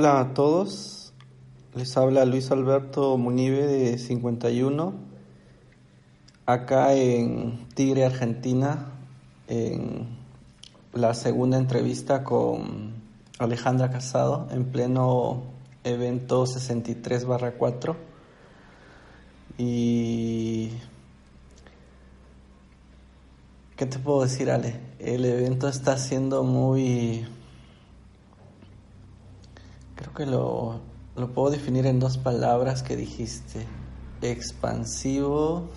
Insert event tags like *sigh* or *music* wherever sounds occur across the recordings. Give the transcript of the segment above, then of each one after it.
Hola a todos, les habla Luis Alberto Munive de 51, acá en Tigre, Argentina, en la segunda entrevista con Alejandra Casado en pleno evento 63 4. Y... ¿Qué te puedo decir, Ale? El evento está siendo muy Creo que lo, lo puedo definir en dos palabras que dijiste. Expansivo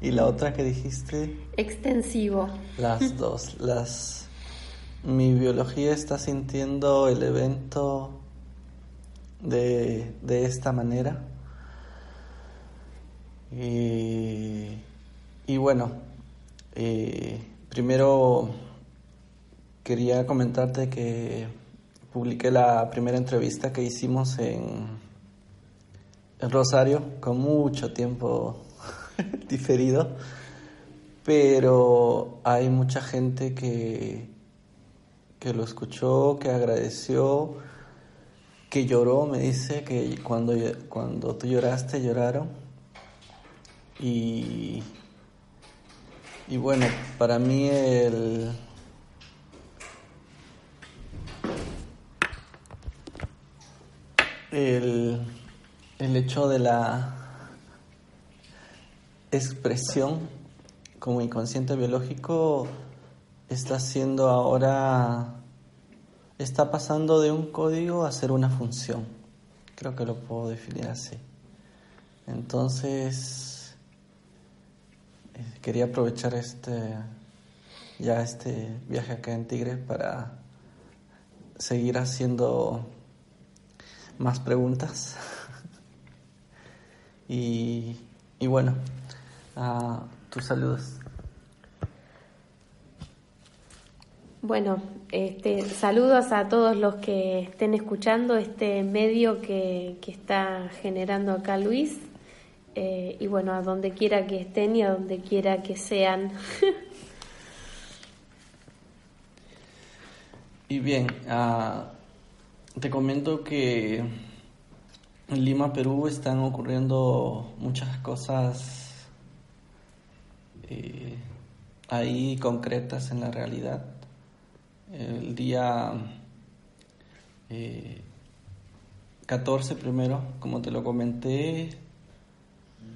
y la otra que dijiste. Extensivo. Las dos. Las. Mi biología está sintiendo el evento de, de esta manera. Y, y bueno, eh, primero quería comentarte que publiqué la primera entrevista que hicimos en, en Rosario con mucho tiempo *laughs* diferido, pero hay mucha gente que, que lo escuchó, que agradeció, que lloró, me dice que cuando, cuando tú lloraste lloraron. Y, y bueno, para mí el el, el hecho de la expresión como inconsciente biológico está siendo ahora, está pasando de un código a ser una función. Creo que lo puedo definir así. Entonces, eh, quería aprovechar este, ya este viaje acá en Tigre para seguir haciendo más preguntas. *laughs* y, y, bueno, uh, tus saludos. Bueno, este, saludos a todos los que estén escuchando este medio que, que está generando acá Luis. Eh, y bueno, a donde quiera que estén y a donde quiera que sean. *laughs* y bien, uh, te comento que en Lima, Perú, están ocurriendo muchas cosas eh, ahí concretas en la realidad. El día 14 eh, primero, como te lo comenté,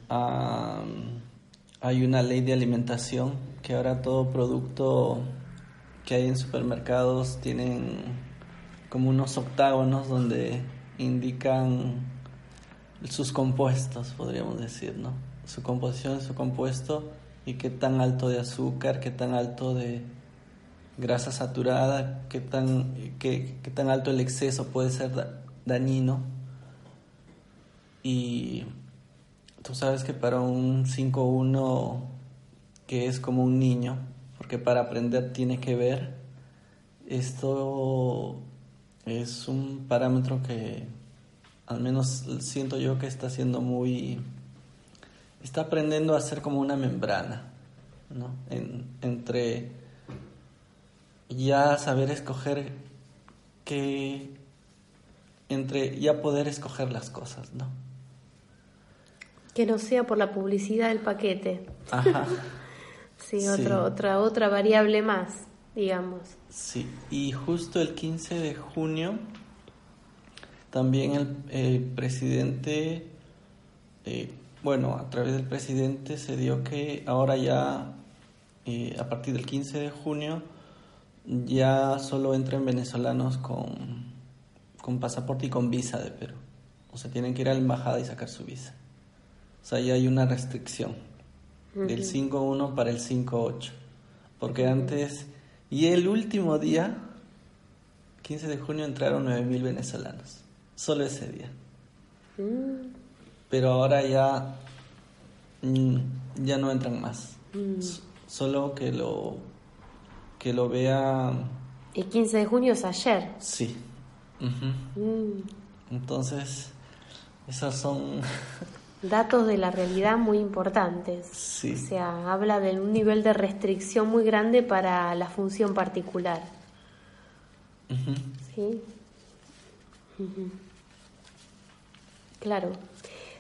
hay una ley de alimentación que ahora todo producto que hay en supermercados tienen como unos octágonos donde indican sus compuestos, podríamos decir, ¿no? Su composición, su compuesto y qué tan alto de azúcar, qué tan alto de grasa saturada, qué tan, qué, qué tan alto el exceso puede ser dañino. Y tú sabes que para un 5-1 que es como un niño, porque para aprender tiene que ver, esto es un parámetro que al menos siento yo que está siendo muy... está aprendiendo a ser como una membrana, ¿no? entre ya saber escoger qué... entre ya poder escoger las cosas, ¿no? Que no sea por la publicidad del paquete. Ajá. *laughs* sí, otra, otra variable más digamos. Sí, y justo el 15 de junio también el, presidente, eh, bueno, a través del presidente se dio que ahora ya, eh, a partir del 15 de junio, ya solo entran venezolanos con, con pasaporte y con visa de Perú. O sea, tienen que ir a la embajada y sacar su visa. O sea, ya hay una restricción del 5-1 para el 5-8. Porque antes y el último día 15 de junio entraron 9.000 venezolanos, solo ese día. Mm. Pero ahora ya, mm, ya no entran más. Mm. Solo que lo, que lo vea... El 15 de junio es ayer. Sí. Entonces, esas son... *laughs* Datos de la realidad muy importantes. Sí. O sea, habla de un nivel de restricción muy grande para la función particular. Sí. Claro.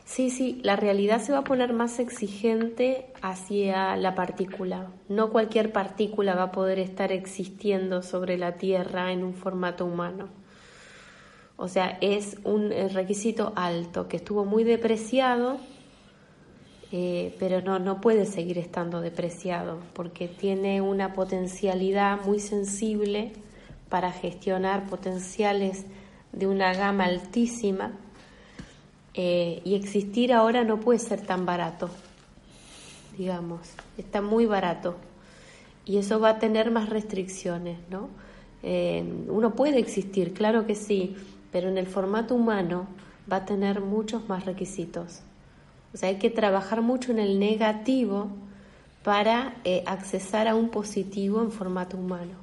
Sí, sí, la realidad se va a poner más exigente hacia la partícula. No cualquier partícula va a poder estar existiendo sobre la Tierra en un formato humano. O sea, es un requisito alto que estuvo muy depreciado, eh, pero no, no puede seguir estando depreciado porque tiene una potencialidad muy sensible para gestionar potenciales de una gama altísima eh, y existir ahora no puede ser tan barato, digamos, está muy barato y eso va a tener más restricciones, ¿no? Eh, uno puede existir, claro que sí, pero en el formato humano va a tener muchos más requisitos. O sea, hay que trabajar mucho en el negativo para eh, accesar a un positivo en formato humano.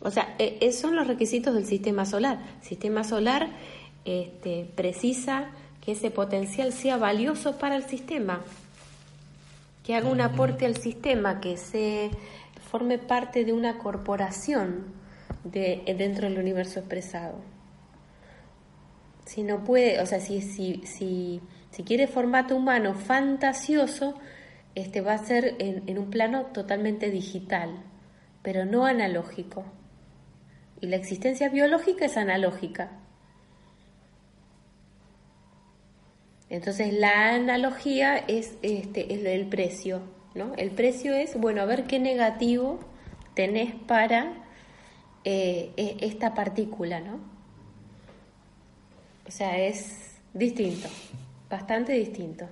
O sea, esos son los requisitos del sistema solar. El sistema solar este, precisa que ese potencial sea valioso para el sistema, que haga un aporte al sistema, que se forme parte de una corporación de, dentro del universo expresado. Si no puede, o sea, si, si, si, si quiere formato humano fantasioso, este va a ser en un plano totalmente digital pero no analógico. Y la existencia biológica es analógica. Entonces la analogía es, este, es el precio, ¿no? El precio es, bueno, a ver qué negativo tenés para eh, esta partícula, ¿no? O sea, es distinto, bastante distinto.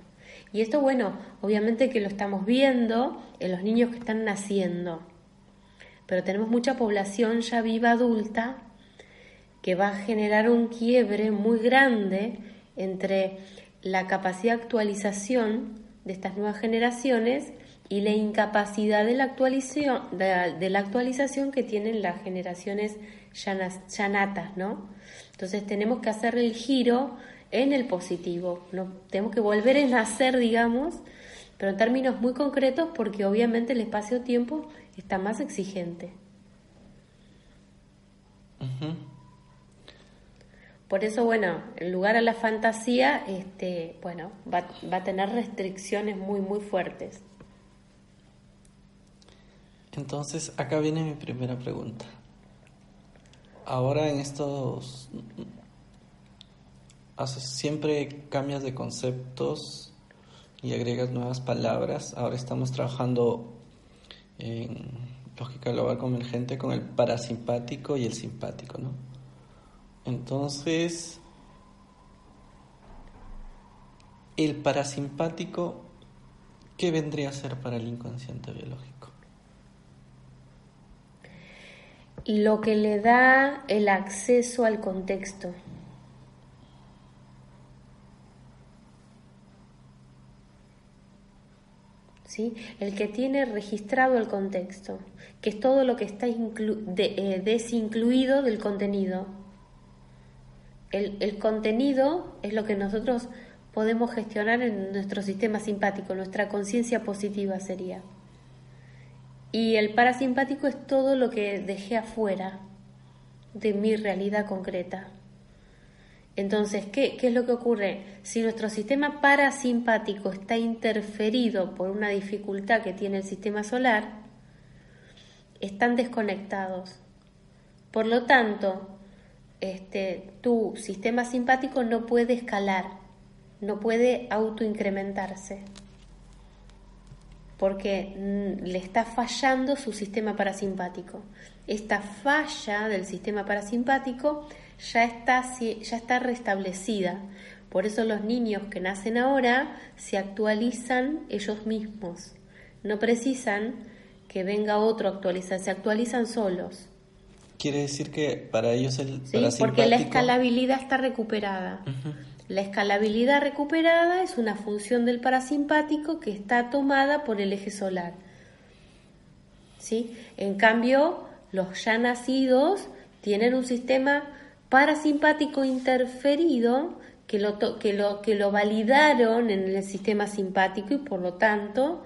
Y esto, bueno, obviamente que lo estamos viendo en los niños que están naciendo pero tenemos mucha población ya viva adulta que va a generar un quiebre muy grande entre la capacidad de actualización de estas nuevas generaciones y la incapacidad de la actualización, de, la actualización que tienen las generaciones ya, natas, ¿no? Entonces tenemos que hacer el giro en el positivo, ¿no? tenemos que volver a nacer, digamos, pero en términos muy concretos porque obviamente el espacio-tiempo está más exigente. Por eso, bueno, en lugar a la fantasía, este, bueno, va, va a tener restricciones muy, muy fuertes. Entonces, acá viene mi primera pregunta. Ahora en estos... Siempre cambias de conceptos y agregas nuevas palabras. Ahora estamos trabajando en lógica global convergente con el parasimpático y el simpático, ¿no? Entonces, el parasimpático, ¿qué vendría a ser para el inconsciente biológico? Lo que le da el acceso al contexto. el que tiene registrado el contexto, que es todo lo que está eh, desincluido del contenido. El, el, contenido es lo que nosotros podemos gestionar en nuestro sistema simpático, nuestra conciencia positiva sería. Y el parasimpático es todo lo que dejé afuera de mi realidad concreta. Entonces, ¿qué, es lo que ocurre? Si nuestro sistema parasimpático está interferido por una dificultad que tiene el sistema solar, están desconectados. Por lo tanto, este, tu sistema simpático no puede escalar, no puede autoincrementarse, porque mm, le está fallando su sistema parasimpático. Esta falla del sistema parasimpático ya está, ya está restablecida. Por eso los niños que nacen ahora se actualizan ellos mismos. No precisan que venga otro a actualizar, se actualizan solos. Quiere decir que para ellos el ¿sí? Porque la escalabilidad está recuperada. La escalabilidad recuperada es una función del parasimpático que está tomada por el eje solar. ¿Sí? En cambio, los ya nacidos tienen un sistema parasimpático interferido que lo, que lo, que lo validaron en el sistema simpático y por lo tanto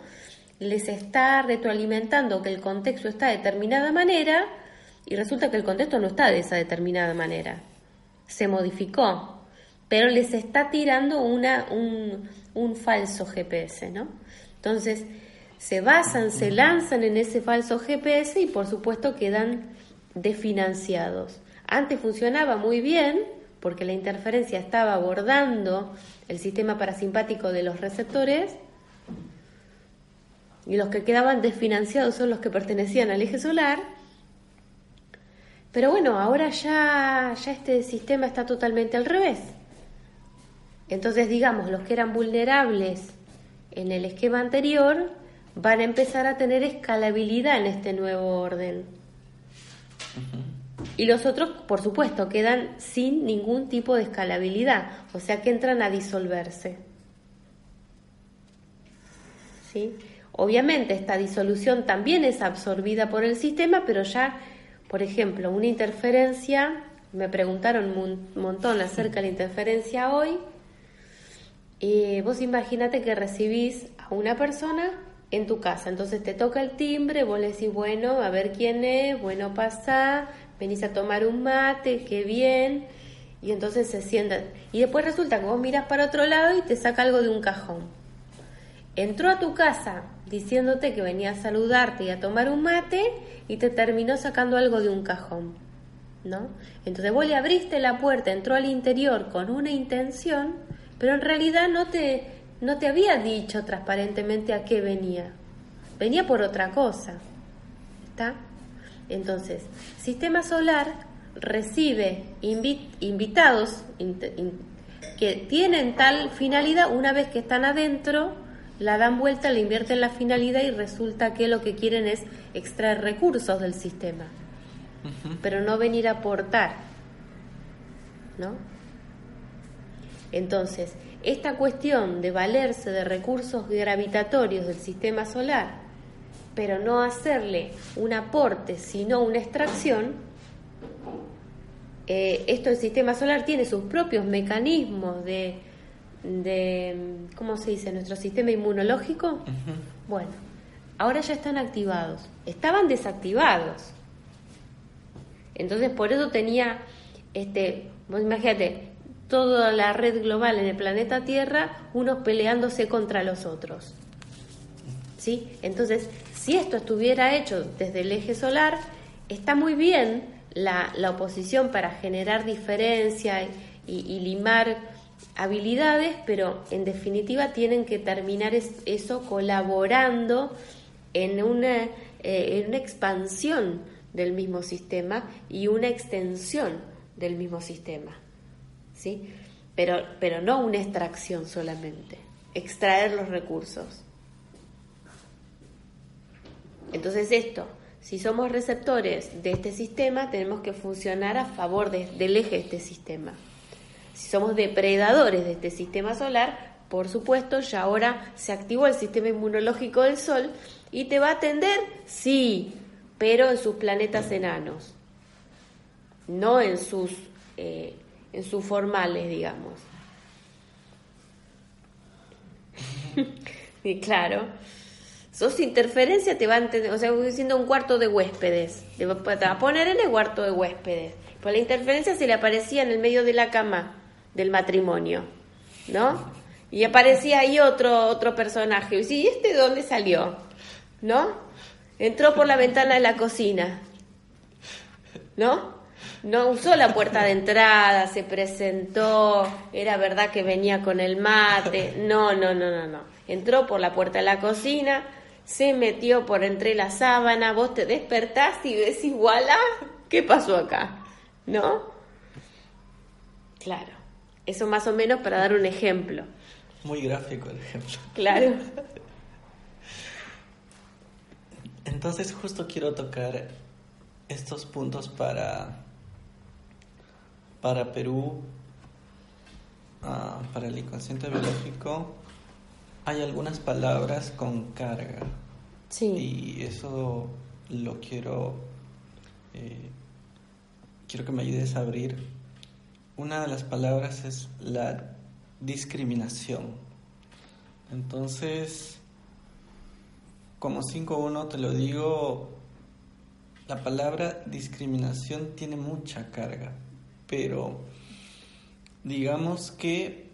les está retroalimentando que el contexto está de determinada manera y resulta que el contexto no está de esa determinada manera. Se modificó, pero les está tirando una, un, un falso GPS, ¿no? Entonces, se basan, se lanzan en ese falso GPS y por supuesto quedan desfinanciados. Antes funcionaba muy bien porque la interferencia estaba abordando el sistema parasimpático de los receptores y los que quedaban desfinanciados son los que pertenecían al eje solar. Pero bueno, ahora ya, ya este sistema está totalmente al revés. Entonces, digamos, los que eran vulnerables en el esquema anterior van a empezar a tener escalabilidad en este nuevo orden. Y los otros, por supuesto, quedan sin ningún tipo de escalabilidad, o sea que entran a disolverse. ¿Sí? Obviamente esta disolución también es absorbida por el sistema, pero ya, por ejemplo, una interferencia, me preguntaron un montón acerca de la interferencia hoy, y vos imagínate que recibís a una persona en tu casa. Entonces te toca el timbre, vos le decís, bueno, a ver quién es, bueno, pasa, venís a tomar un mate, qué bien. Y entonces se sientan. Y después resulta que vos miras para otro lado y te saca algo de un cajón. Entró a tu casa diciéndote que venía a saludarte y a tomar un mate y te terminó sacando algo de un cajón. ¿No? Entonces vos le abriste la puerta, entró al interior con una intención, pero en realidad no te no te había dicho transparentemente a qué venía. Venía por otra cosa. ¿Está? Entonces, sistema solar recibe invitados que tienen tal finalidad, una vez que están adentro, la dan vuelta, le invierten la finalidad y resulta que lo que quieren es extraer recursos del sistema, pero no venir a aportar. ¿No? Entonces, esta cuestión de valerse de recursos gravitatorios del sistema solar, pero no hacerle un aporte, sino una extracción, eh, esto el sistema solar tiene sus propios mecanismos de, de, ¿cómo se dice?, nuestro sistema inmunológico. Bueno, ahora ya están activados, estaban desactivados. Entonces, por eso tenía, este, imagínate, toda la red global en el planeta Tierra, unos peleándose contra los otros. ¿Sí? Entonces, si esto estuviera hecho desde el eje solar, está muy bien la, oposición para generar diferencia y, limar habilidades, pero en definitiva tienen que terminar eso colaborando en una, eh, en una expansión del mismo sistema y una extensión del mismo sistema. ¿Sí? Pero, pero no una extracción solamente, extraer los recursos. Entonces esto, si somos receptores de este sistema, tenemos que funcionar a favor del eje de este sistema. Si somos depredadores de este sistema solar, por supuesto, ya ahora se activó el sistema inmunológico del Sol y te va a atender, sí, pero en sus planetas enanos, no en sus eh, en sus formales, digamos. *laughs* y claro, sos interferencia, te va a entender, o sea, diciendo un cuarto de huéspedes, te va, a poner en el cuarto de huéspedes. Pues la interferencia se le aparecía en el medio de la cama del matrimonio, ¿no? Y aparecía ahí otro, otro personaje. Y ¿y este de dónde salió? ¿No? Entró por la ventana de la cocina. ¿No? No usó la puerta de entrada, se presentó, era verdad que venía con el mate, no, no, no, no, no. Entró por la puerta de la cocina, se metió por entre la sábana, vos te despertás y ves igual ¿qué pasó acá? ¿No? Claro, eso más o menos para dar un ejemplo. Muy gráfico el ejemplo. Claro. Entonces justo quiero tocar estos puntos para, para Perú, ah, para el inconsciente biológico. Hay algunas palabras con carga. Sí. Y eso lo quiero, eh, quiero que me ayudes a abrir. Una de las palabras es la discriminación. Entonces, como 5.1 te lo digo, la palabra discriminación tiene mucha carga, pero digamos que,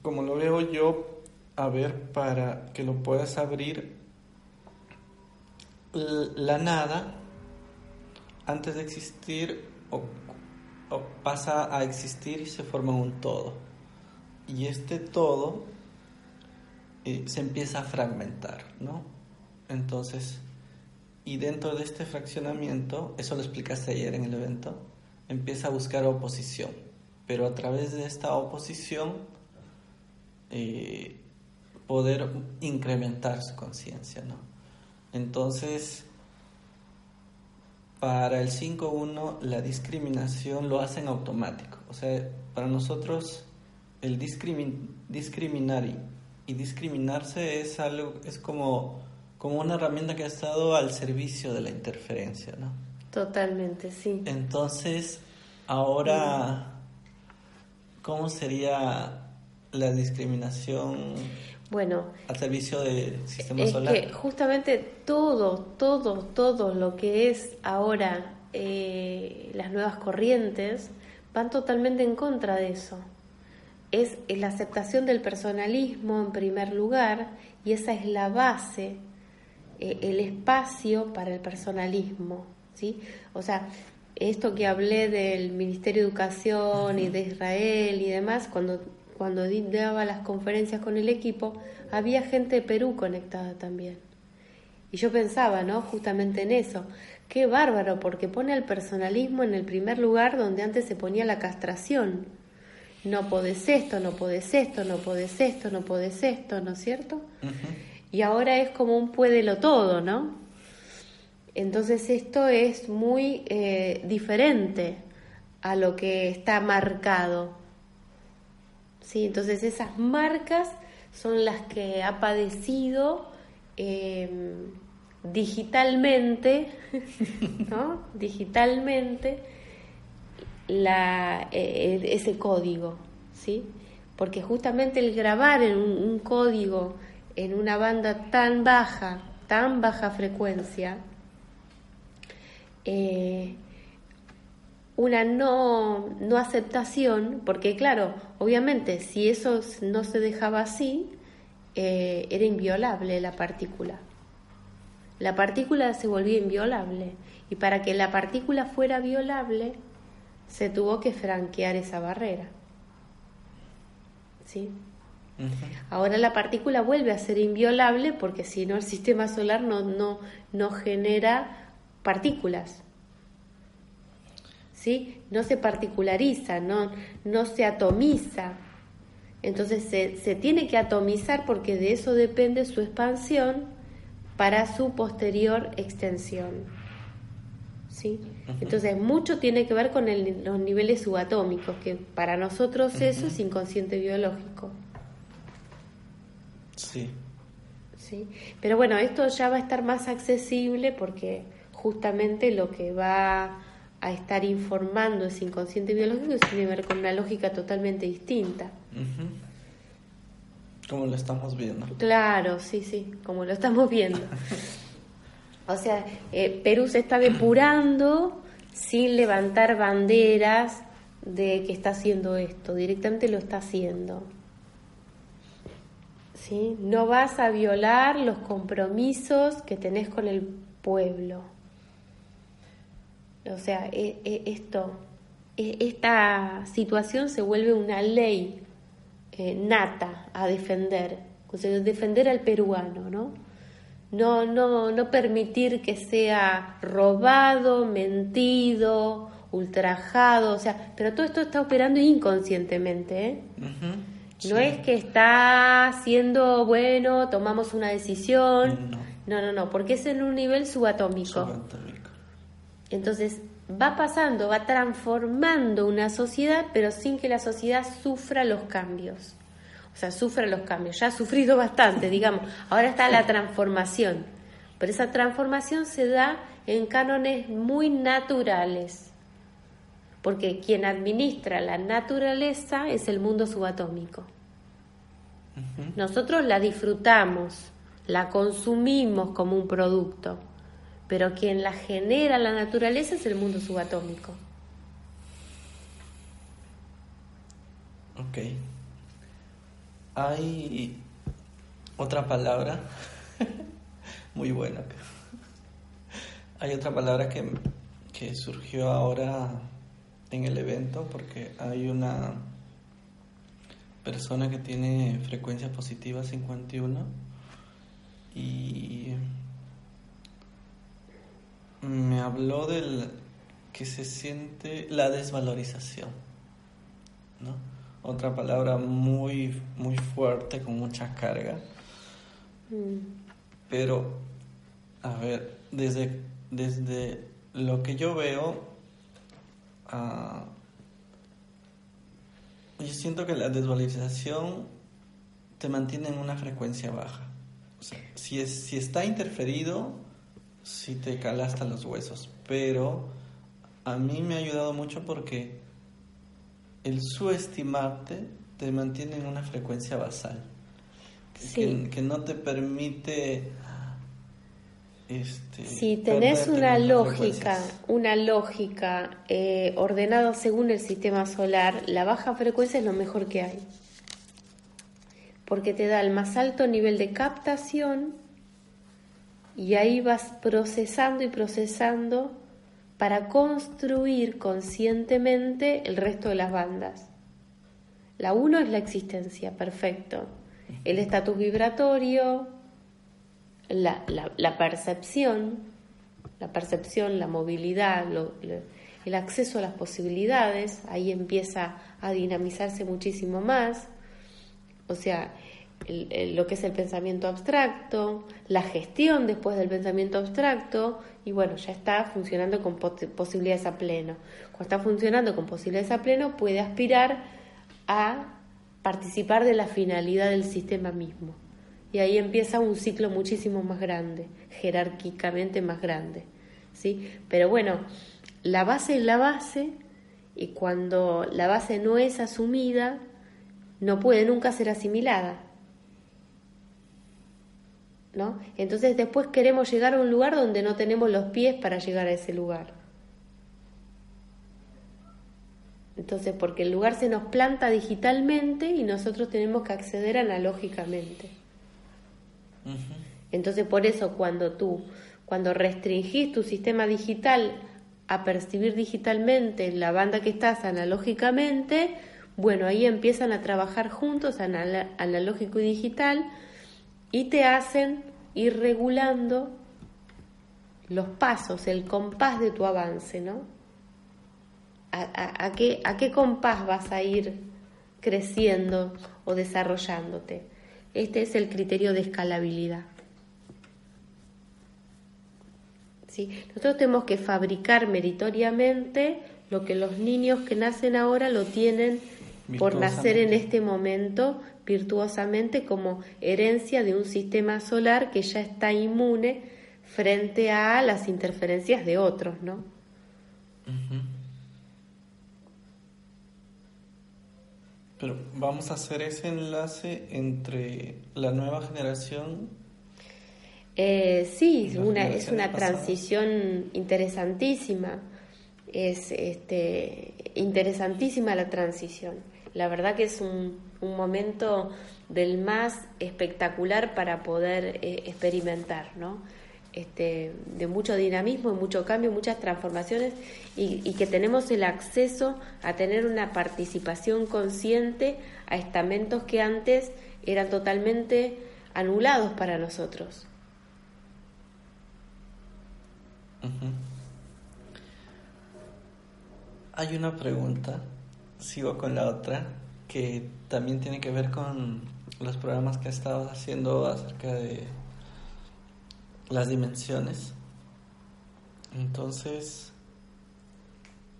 como lo veo yo, a ver, para que lo puedas abrir, la nada, antes de existir, o, pasa a existir y se forma un todo. Y este todo eh, se empieza a fragmentar, ¿no? Entonces, y dentro de este fraccionamiento, eso lo explicaste ayer en el evento, empieza a buscar oposición, pero a través de esta oposición eh, poder incrementar su conciencia, ¿no? Entonces, para el 5.1 la discriminación lo hacen automático, o sea, para nosotros el discriminar y discriminarse es algo, es como como una herramienta que ha estado al servicio de la interferencia, ¿no? Totalmente, sí. Entonces, ahora, ¿cómo sería la discriminación? Bueno, al servicio del sistema es solar. Que justamente todo, todo, todo lo que es ahora eh, las nuevas corrientes van totalmente en contra de eso. Es la aceptación del personalismo en primer lugar y esa es la base eh, el espacio para el personalismo, ¿sí? O sea, esto que hablé del Ministerio de Educación y de Israel y demás, cuando, cuando daba las conferencias con el equipo, había gente de Perú conectada también. Y yo pensaba, ¿no? Justamente en eso. Qué bárbaro, porque pone al personalismo en el primer lugar donde antes se ponía la castración. No podés esto, no podés esto, no podés esto, no podés esto, ¿no es cierto? y ahora es como un puédelo todo, ¿no? Entonces esto es muy eh, diferente a lo que está marcado. ¿Sí? Entonces esas marcas son las que ha padecido em, digitalmente, *laughs* ¿no? Digitalmente la, eh, ese código, ¿sí? Porque justamente el grabar en un código en una banda tan baja, tan baja frecuencia, eh, una no, no, aceptación, porque claro, obviamente si eso no se dejaba así, eh, era inviolable la partícula. La partícula se volvía inviolable y para que la partícula fuera violable se tuvo que franquear esa barrera. ¿Sí? Ahora la partícula vuelve a ser inviolable porque si no el sistema solar no, no, no genera partículas. ¿Sí? No se particulariza, no, no se atomiza. Entonces se, se tiene que atomizar porque de eso depende su expansión para su posterior extensión. ¿Sí? Entonces, mucho tiene que ver con los niveles subatómicos, que para nosotros eso es inconsciente biológico. Sí. Sí. Pero bueno, esto ya va a estar más accesible porque justamente lo que va a estar informando ese inconsciente biológico tiene que ver con una lógica totalmente distinta. Como lo estamos viendo. Claro, sí, sí, como lo estamos viendo. o sea, eh, Perú se está depurando sin levantar banderas de que está haciendo esto, directamente lo está haciendo. No vas a violar los compromisos que tenés con el pueblo. O sea, e, e, esto, e, esta situación se vuelve una ley eh, nata a defender, o defender al peruano, ¿no? No, no, no permitir que sea robado, mentido, ultrajado, o sea, pero todo esto está operando inconscientemente, ¿eh? No es que está siendo bueno, tomamos una decisión. No, no, no, porque es en un nivel subatómico. Subatómico. Entonces va pasando, va transformando una sociedad, pero sin que la sociedad sufra los cambios. O sea, sufra los cambios. Ya ha sufrido bastante, digamos. Ahora está la transformación. Pero esa transformación se da en cánones muy naturales. Porque quien administra la naturaleza es el mundo subatómico. Nosotros la disfrutamos, la consumimos como un producto, pero quien la genera la naturaleza es el mundo subatómico. Ok. Hay otra palabra *laughs* muy buena. *laughs* Hay otra palabra que, que surgió ahora en el evento porque hay una persona que tiene frecuencia positiva 51 y me habló del que se siente la desvalorización, ¿no? Otra palabra muy, muy fuerte, con mucha carga. Mm. Pero, a ver, desde, desde lo que yo veo, uh, yo siento que la desvalorización te mantiene en una frecuencia baja. O sea, si, es, si está interferido, sí te cala hasta los huesos. Pero a mí me ha ayudado mucho porque el subestimarte te mantiene en una frecuencia basal. Que, no te permite este, si tenés una lógica, una lógica eh, ordenada según el sistema solar, la baja frecuencia es lo mejor que hay. Porque te da el más alto nivel de captación y ahí vas procesando y procesando para construir conscientemente el resto de las bandas. La uno es la existencia, perfecto. El estatus vibratorio, la, la, percepción, la percepción, la movilidad, el acceso a las posibilidades, ahí empieza a dinamizarse muchísimo más, o sea, lo que es el pensamiento abstracto, la gestión después del pensamiento abstracto, y bueno, ya está funcionando con posibilidades a pleno. Cuando está funcionando con posibilidades a pleno, puede aspirar a participar de la finalidad del sistema mismo. Y ahí empieza un ciclo muchísimo más grande, jerárquicamente más grande. ¿sí? Pero bueno, la base es la base y cuando la base no es asumida, no puede nunca ser asimilada. ¿No? Entonces después queremos llegar a un lugar donde no tenemos los pies para llegar a ese lugar. Entonces, porque el lugar se nos planta digitalmente y nosotros tenemos que acceder analógicamente. Entonces, por eso cuando tú, cuando restringís tu sistema digital a percibir digitalmente la banda que estás analógicamente, bueno, ahí empiezan a trabajar juntos, analógico y digital, y te hacen ir regulando los pasos, el compás de tu avance, ¿no? a, qué, ¿A qué compás vas a ir creciendo o desarrollándote? Este es el criterio de escalabilidad. ¿Sí? Nosotros tenemos que fabricar meritoriamente lo que los niños que nacen ahora lo tienen por nacer en este momento virtuosamente como herencia de un sistema solar que ya está inmune frente a las interferencias de otros, ¿no? Pero vamos a hacer ese enlace entre la nueva generación. Eh, sí, una, es una transición interesantísima. Es este, interesantísima la transición. La verdad que es un, un momento del más espectacular para poder eh, experimentar, ¿no? Este, de mucho dinamismo, mucho cambio, muchas transformaciones y, que tenemos el acceso a tener una participación consciente a estamentos que antes eran totalmente anulados para nosotros. Hay una pregunta, sigo con la otra, que también tiene que ver con los programas que estado haciendo acerca de las dimensiones. Entonces,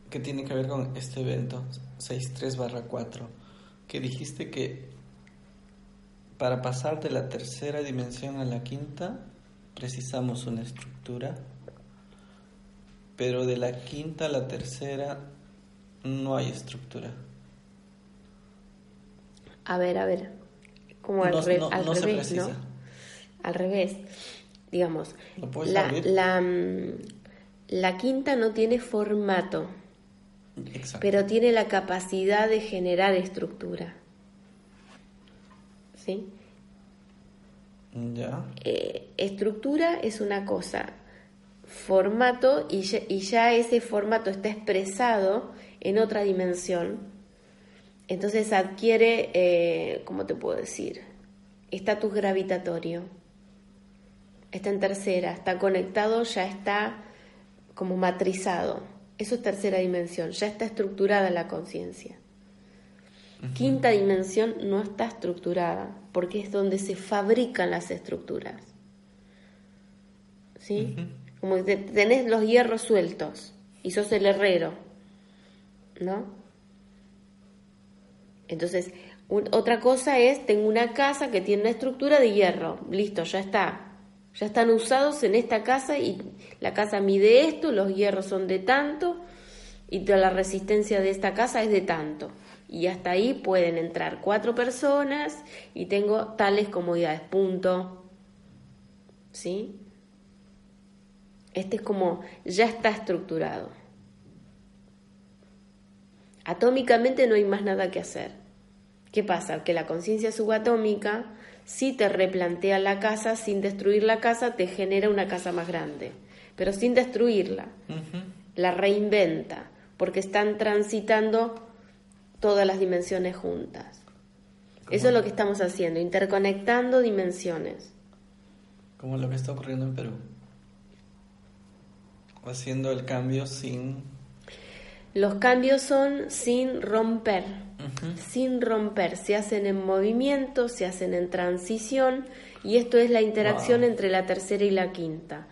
¿qué tiene que ver con este evento 63/4? Que dijiste que para pasar de la tercera dimensión a la quinta precisamos una estructura, pero de la quinta a la tercera no hay estructura. A ver, a ver, como al, revés, ¿no? Al revés, digamos, la, la, mm, la, quinta no tiene formato, pero tiene la capacidad de generar estructura. ¿Sí? Ya. Eh, estructura es una cosa, formato, y y ya ese formato está expresado en otra dimensión, entonces adquiere, eh, ¿cómo te puedo decir? Estatus gravitatorio. Está en tercera, está conectado, ya está como matrizado. Eso es tercera dimensión, ya está estructurada la conciencia. Quinta dimensión no está estructurada, porque es donde se fabrican las estructuras. ¿Sí? Como tenés los hierros sueltos y sos el herrero ¿no? Entonces, otra cosa es, tengo una casa que tiene una estructura de hierro, listo, ya está. Ya están usados en esta casa y la casa mide esto, los hierros son de tanto y toda la resistencia de esta casa es de tanto. Y hasta ahí pueden entrar cuatro personas y tengo tales comodidades, punto. ¿Sí? Este es como, ya está estructurado. Atómicamente no hay más nada que hacer. ¿Qué pasa? Que la conciencia subatómica, si te replantea la casa, sin destruir la casa, te genera una casa más grande, pero sin destruirla. La reinventa, porque están transitando todas las dimensiones juntas. Eso es lo que estamos haciendo, interconectando dimensiones. Como lo que está ocurriendo en Perú. Haciendo el cambio sin los cambios son sin romper, sin romper, se hacen en movimiento, se hacen en transición y esto es la interacción entre la tercera y la quinta.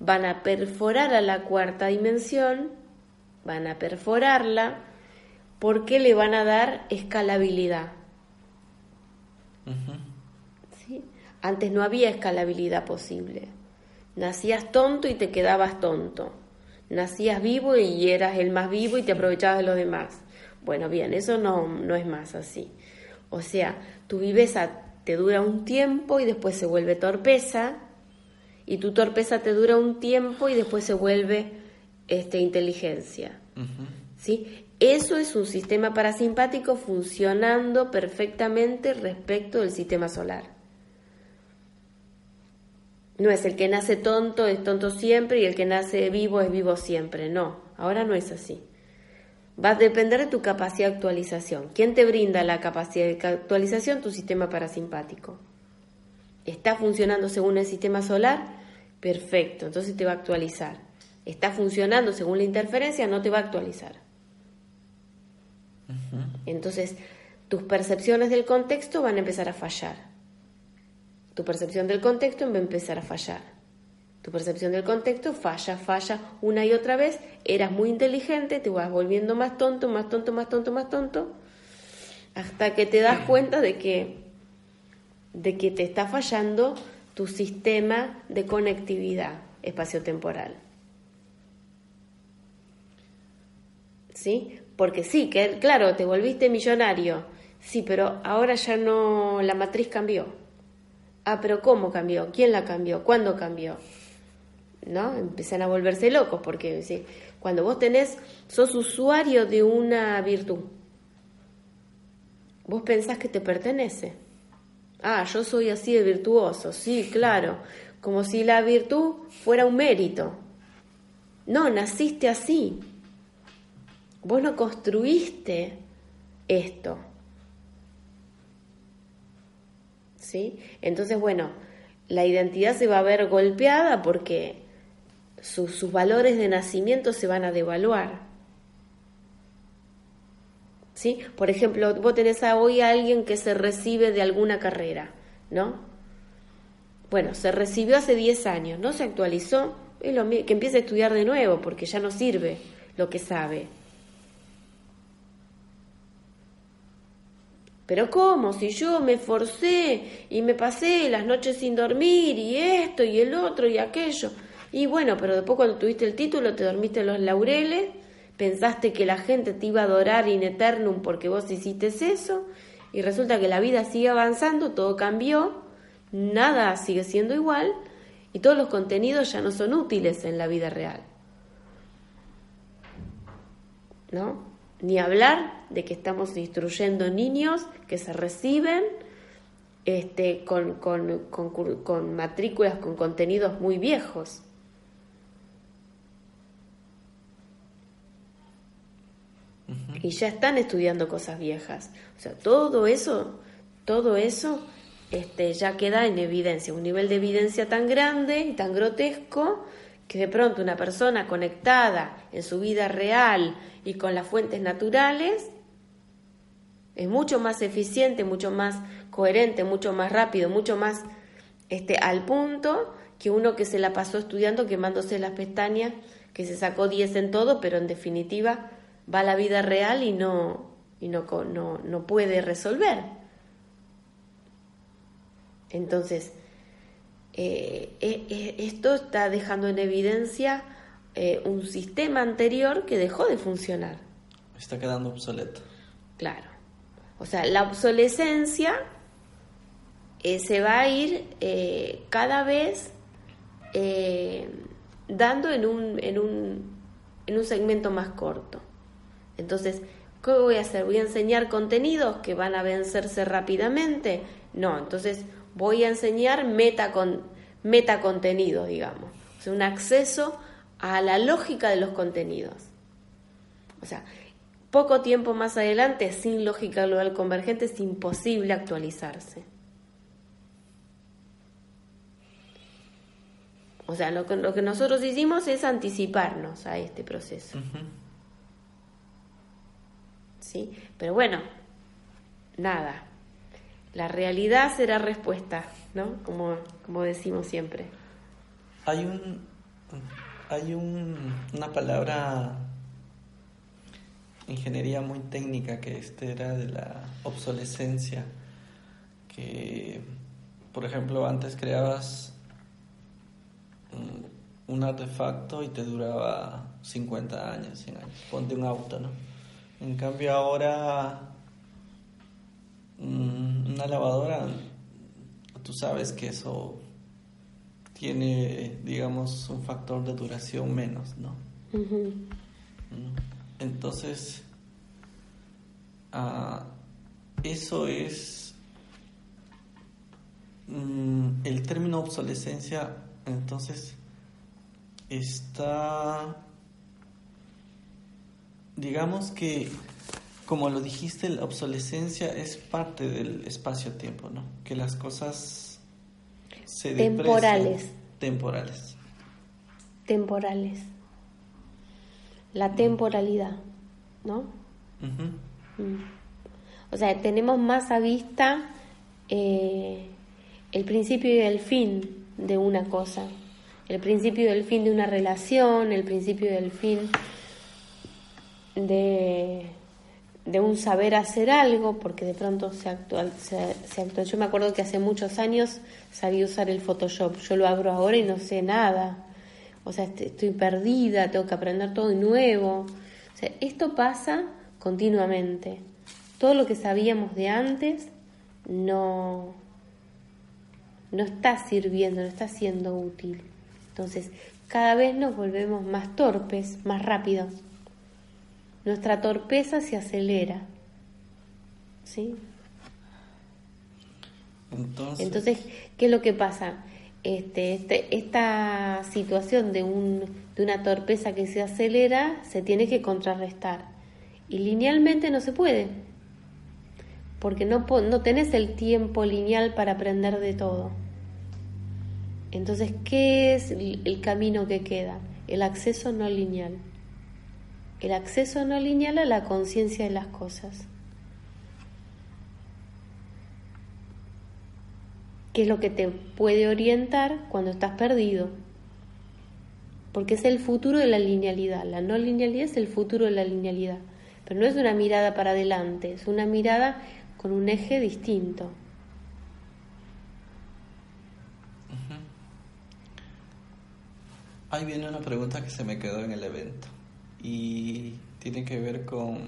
Van a perforar a la cuarta dimensión, van a perforarla porque le van a dar escalabilidad. Antes no había escalabilidad posible. Nacías tonto y te quedabas tonto nacías vivo y eras el más vivo y te aprovechabas de los demás. Bueno, bien, eso no, no es más así. O sea, tu viveza te dura un tiempo y después se vuelve torpeza, y tu torpeza te dura un tiempo y después se vuelve este, inteligencia. ¿Sí? Eso es un sistema parasimpático funcionando perfectamente respecto del sistema solar. No es el que nace tonto es tonto siempre y el que nace vivo es vivo siempre. No, ahora no es así. Va a depender de tu capacidad de actualización. ¿Quién te brinda la capacidad de actualización? Tu sistema parasimpático. ¿Está funcionando según el sistema solar? Perfecto, entonces te va a actualizar. ¿Está funcionando según la interferencia? No te va a actualizar. Entonces, tus percepciones del contexto van a empezar a fallar. Tu percepción del contexto va a empezar a fallar. Tu percepción del contexto falla, falla una y otra vez. Eras muy inteligente, te vas volviendo más tonto, más tonto, más tonto, más tonto, hasta que te das cuenta de que, de que te está fallando tu sistema de conectividad espaciotemporal. ¿Sí? Porque sí, que claro, te volviste millonario. Sí, pero ahora ya no, la matriz cambió. Ah, pero ¿cómo cambió? ¿Quién la cambió? ¿Cuándo cambió? ¿No? Empiezan a volverse locos porque ¿sí? cuando vos tenés, sos usuario de una virtud, vos pensás que te pertenece. Ah, yo soy así de virtuoso, sí, claro, como si la virtud fuera un mérito. No, naciste así. Vos no construiste esto. Entonces, bueno, la identidad se va a ver golpeada porque sus valores de nacimiento se van a devaluar. ¿Sí? Por ejemplo, vos tenés hoy a alguien que se recibe de alguna carrera, ¿no? Bueno, se recibió hace 10 años, no se actualizó, es que empiece a estudiar de nuevo porque ya no sirve lo que sabe. Pero ¿cómo? Si yo me forcé y me pasé las noches sin dormir y esto y el otro y aquello. Y bueno, pero después cuando tuviste el título te dormiste en los laureles, pensaste que la gente te iba a adorar in eternum porque vos hiciste eso y resulta que la vida sigue avanzando, todo cambió, nada sigue siendo igual y todos los contenidos ya no son útiles en la vida real. ¿No? Ni hablar de que estamos instruyendo niños que se reciben este, con, con, matrículas con contenidos muy viejos. Y ya están estudiando cosas viejas. O sea, todo eso, todo eso este, ya queda en evidencia, un nivel de evidencia tan grande y tan grotesco que de pronto una persona conectada en su vida real y con las fuentes naturales es mucho más eficiente, mucho más coherente, mucho más rápido, mucho más este, al punto que uno que se la pasó estudiando quemándose las pestañas, que se sacó 10 en todo, pero en definitiva va a la vida real y no, y no, no, no puede resolver. Entonces, eh, eh, eh, esto está dejando en evidencia un sistema anterior que dejó de funcionar. Está quedando obsoleto. Claro. O sea, la obsolescencia se va a ir cada vez dando en un, en, un, en un segmento más corto. Entonces, ¿qué voy a hacer? ¿Voy a enseñar contenidos que van a vencerse rápidamente? No, entonces voy a enseñar meta con, metacontenidos, digamos. O sea, un acceso a la lógica de los contenidos. O sea, poco tiempo más adelante, sin lógica global convergente, es imposible actualizarse. O sea, lo que, lo que nosotros hicimos es anticiparnos a este proceso. ¿Sí? Pero bueno, nada, la realidad será respuesta, ¿no? Como, como decimos siempre. Hay un hay un, una palabra ingeniería muy técnica que este era de la obsolescencia que por ejemplo antes creabas un, artefacto y te duraba 50 años, 100 años, ponte un auto, ¿no? En cambio ahora Mm, una lavadora, tú sabes que eso tiene, digamos, un factor de duración menos, ¿no? Entonces, ah, eso es mm, el término obsolescencia, entonces está, digamos que como lo dijiste, la obsolescencia es parte del espacio-tiempo, ¿no? Que las cosas se temporales. Temporales. Temporales. La temporalidad, ¿no? Mm. O sea, tenemos más a vista eh, el principio y el fin de una cosa, el principio y el fin de una relación, el principio y el fin de de un saber hacer algo, porque de pronto se actual, se, se Yo me acuerdo que hace muchos años sabía usar el Photoshop, yo lo abro ahora y no sé nada. O sea, estoy perdida, tengo que aprender todo de nuevo. O sea, esto pasa continuamente. Todo lo que sabíamos de antes no, no está sirviendo, no está siendo útil. Entonces, cada vez nos volvemos más torpes, más rápidos nuestra torpeza se acelera. ¿Sí? Entonces, ¿qué es lo que pasa? Este, este, esta situación de, un, de una torpeza que se acelera se tiene que contrarrestar. Y linealmente no se puede, porque no, no tenés el tiempo lineal para aprender de todo. Entonces, ¿qué es el camino que queda? El acceso no lineal el acceso no lineal a la conciencia de las cosas. que es lo que te puede orientar cuando estás perdido. Porque es el futuro de la linealidad. La no linealidad es el futuro de la linealidad. Pero no es una mirada para adelante, es una mirada con un eje distinto. Ahí viene una pregunta que se me quedó en el evento y tiene que ver con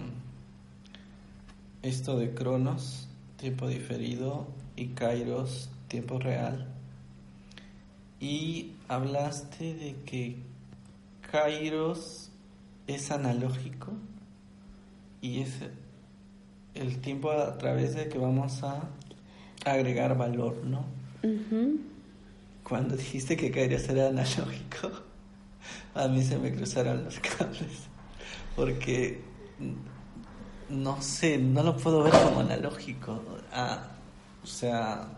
esto de Cronos, tiempo diferido, y Kairos, tiempo real. Y hablaste de que Kairos es analógico y es el tiempo a través de que vamos a agregar valor, ¿no? Cuando dijiste que Kairos era analógico, a mí se me cruzaron los *laughs* cables, porque no sé, no lo puedo ver como analógico. Ah, o sea...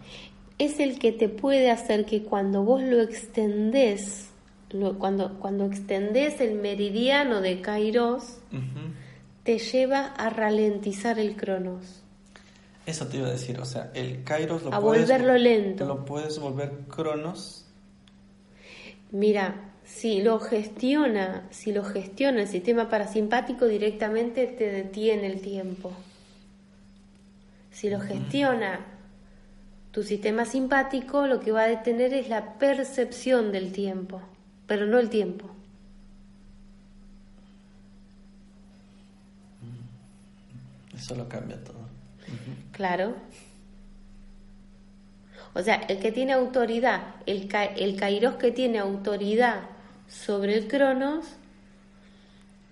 Es el que te puede hacer que cuando vos lo extendés, cuando, cuando extendés el meridiano de Kairos, te lleva a ralentizar el cronos. Eso te iba a decir, o sea, el Kairos lo a volverlo lento. Lo puedes volver cronos. Mira, si lo gestiona, si lo gestiona el sistema parasimpático directamente te detiene el tiempo. Si lo gestiona tu sistema simpático, lo que va a detener es la percepción del tiempo, pero no el tiempo. Eso lo cambia todo. Claro. O sea, el que tiene autoridad, el, el kairos que tiene autoridad sobre el cronos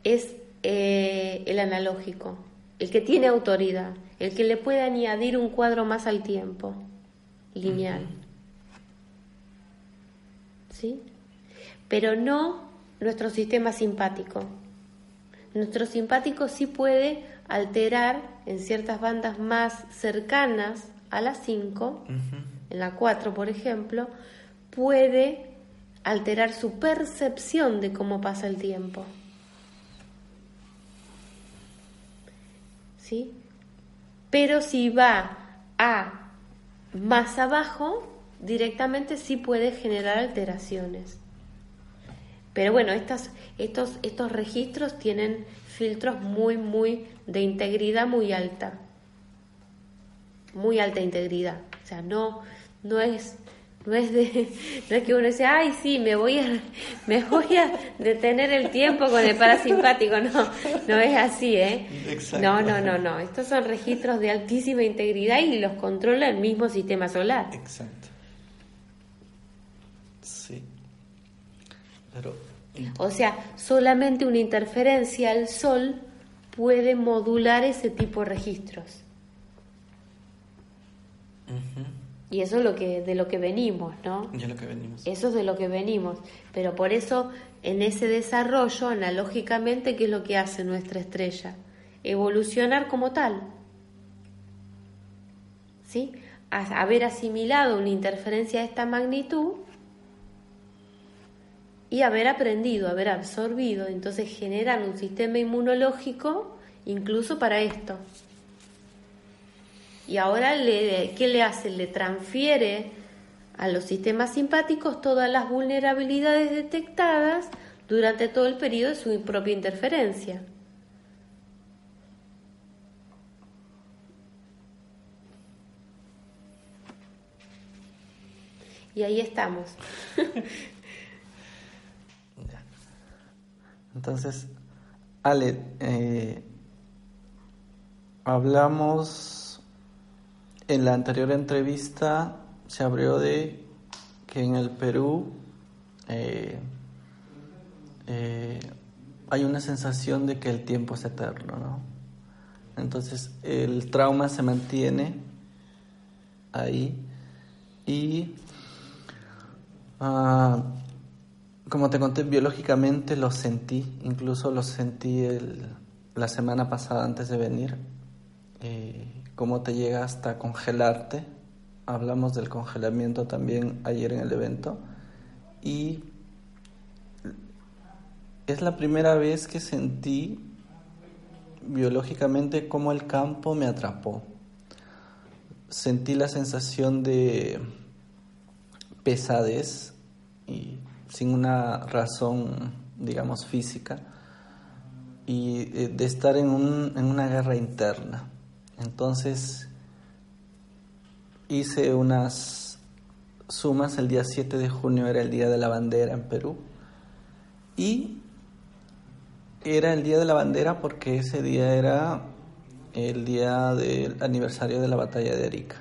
es eh, el analógico, el que tiene autoridad, el que le puede añadir un cuadro más al tiempo, lineal. ¿Sí? Pero no nuestro sistema simpático. Nuestro simpático sí puede alterar en ciertas bandas más cercanas a las 5, en la 4 por ejemplo, puede alterar su percepción de cómo pasa el tiempo. ¿Sí? Pero si va a más abajo, directamente sí puede generar alteraciones. Pero bueno, estas, estos, estos registros tienen filtros muy, muy de integridad muy alta. Muy alta integridad. O sea, no, no es no es, de, no es que uno dice, ay, sí, me voy, a, me voy a detener el tiempo con el parasimpático. No, no es así, ¿eh? No, no, no, no. Estos son registros de altísima integridad y los controla el mismo sistema solar. Exacto. Sí. Pero... O sea, solamente una interferencia al Sol puede modular ese tipo de registros. Y eso es lo que, de lo que venimos, ¿no? lo que venimos. Eso es de lo que venimos. Pero por eso, en ese desarrollo, analógicamente, ¿qué es lo que hace nuestra estrella? Evolucionar como tal. ¿Sí? haber asimilado una interferencia de esta magnitud y haber aprendido, haber absorbido, entonces generar un sistema inmunológico incluso para esto. Y ahora, le, ¿qué le hace? Le transfiere a los sistemas simpáticos todas las vulnerabilidades detectadas durante todo el periodo de su propia interferencia. Y ahí estamos. *laughs* Entonces, Ale, eh, hablamos en la anterior entrevista se abrió de que en el Perú eh, eh, hay una sensación de que el tiempo es eterno, ¿no? Entonces el trauma se mantiene ahí y ah, como te conté biológicamente lo sentí, incluso lo sentí la semana pasada antes de venir. Eh, cómo te llega hasta congelarte. Hablamos del congelamiento también ayer en el evento. Y es la primera vez que sentí biológicamente cómo el campo me atrapó. Sentí la sensación de pesadez y sin una razón, digamos, física y eh, de estar en, un, en una guerra interna. Entonces hice unas sumas, el día 7 de junio era el día de la bandera en Perú y era el día de la bandera porque ese día era el día del aniversario de la batalla de Arica.